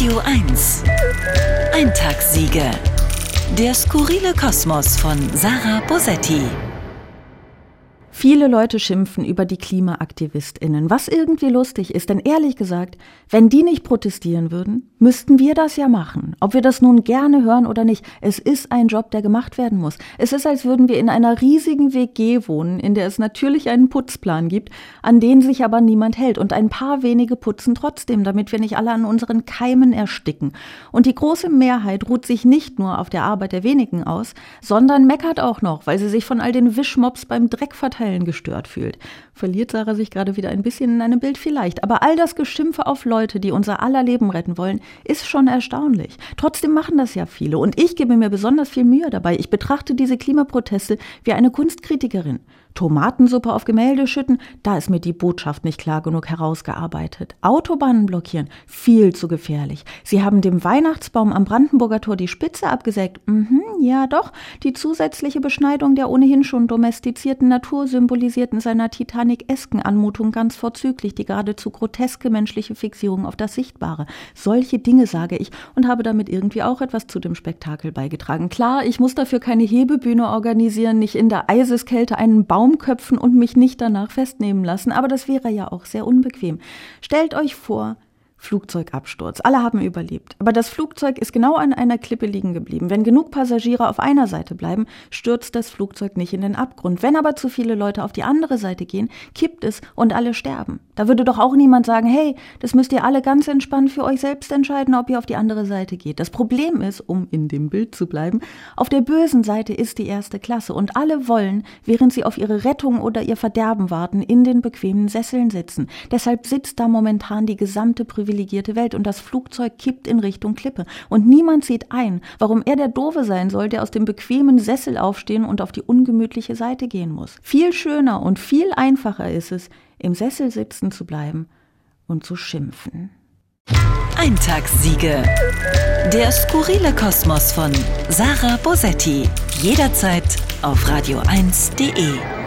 Radio 1. Eintagssiege. Der skurrile Kosmos von Sarah Bosetti. Viele Leute schimpfen über die KlimaaktivistInnen, was irgendwie lustig ist, denn ehrlich gesagt, wenn die nicht protestieren würden, müssten wir das ja machen. Ob wir das nun gerne hören oder nicht, es ist ein Job, der gemacht werden muss. Es ist, als würden wir in einer riesigen WG wohnen, in der es natürlich einen Putzplan gibt, an den sich aber niemand hält und ein paar wenige putzen trotzdem, damit wir nicht alle an unseren Keimen ersticken. Und die große Mehrheit ruht sich nicht nur auf der Arbeit der wenigen aus, sondern meckert auch noch, weil sie sich von all den Wischmops beim Dreck verteilen Teilen gestört fühlt. Verliert Sarah sich gerade wieder ein bisschen in einem Bild vielleicht. Aber all das Geschimpfe auf Leute, die unser aller Leben retten wollen, ist schon erstaunlich. Trotzdem machen das ja viele. Und ich gebe mir besonders viel Mühe dabei. Ich betrachte diese Klimaproteste wie eine Kunstkritikerin. Tomatensuppe auf Gemälde schütten, da ist mir die Botschaft nicht klar genug herausgearbeitet. Autobahnen blockieren, viel zu gefährlich. Sie haben dem Weihnachtsbaum am Brandenburger Tor die Spitze abgesägt. Mhm, ja doch, die zusätzliche Beschneidung der ohnehin schon domestizierten Natur symbolisiert in seiner Titanic-esken Anmutung ganz vorzüglich die geradezu groteske menschliche Fixierung auf das Sichtbare. Solche Dinge sage ich und habe damit irgendwie auch etwas zu dem Spektakel beigetragen. Klar, ich muss dafür keine Hebebühne organisieren, nicht in der Eiseskälte einen Baum Baumköpfen und mich nicht danach festnehmen lassen, aber das wäre ja auch sehr unbequem. Stellt euch vor, Flugzeugabsturz. Alle haben überlebt. Aber das Flugzeug ist genau an einer Klippe liegen geblieben. Wenn genug Passagiere auf einer Seite bleiben, stürzt das Flugzeug nicht in den Abgrund. Wenn aber zu viele Leute auf die andere Seite gehen, kippt es und alle sterben. Da würde doch auch niemand sagen, hey, das müsst ihr alle ganz entspannt für euch selbst entscheiden, ob ihr auf die andere Seite geht. Das Problem ist, um in dem Bild zu bleiben, auf der bösen Seite ist die erste Klasse und alle wollen, während sie auf ihre Rettung oder ihr Verderben warten, in den bequemen Sesseln sitzen. Deshalb sitzt da momentan die gesamte Privilegien privilegierte Welt und das Flugzeug kippt in Richtung Klippe. Und niemand sieht ein, warum er der Doofe sein soll, der aus dem bequemen Sessel aufstehen und auf die ungemütliche Seite gehen muss. Viel schöner und viel einfacher ist es, im Sessel sitzen zu bleiben und zu schimpfen. Eintagssiege. Der skurrile Kosmos von Sarah Bosetti. Jederzeit auf radio1.de.